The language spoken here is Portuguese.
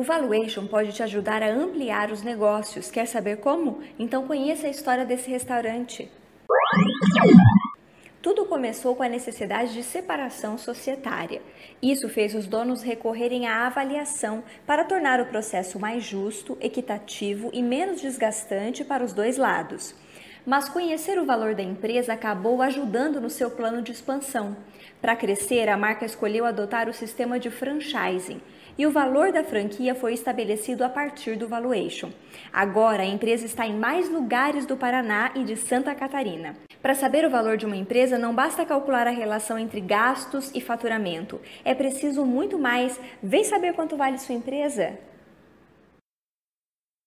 O Valuation pode te ajudar a ampliar os negócios. Quer saber como? Então conheça a história desse restaurante. Tudo começou com a necessidade de separação societária. Isso fez os donos recorrerem à avaliação para tornar o processo mais justo, equitativo e menos desgastante para os dois lados. Mas conhecer o valor da empresa acabou ajudando no seu plano de expansão. Para crescer, a marca escolheu adotar o sistema de franchising e o valor da franquia foi estabelecido a partir do valuation. Agora, a empresa está em mais lugares do Paraná e de Santa Catarina. Para saber o valor de uma empresa, não basta calcular a relação entre gastos e faturamento. É preciso muito mais. Vem saber quanto vale sua empresa?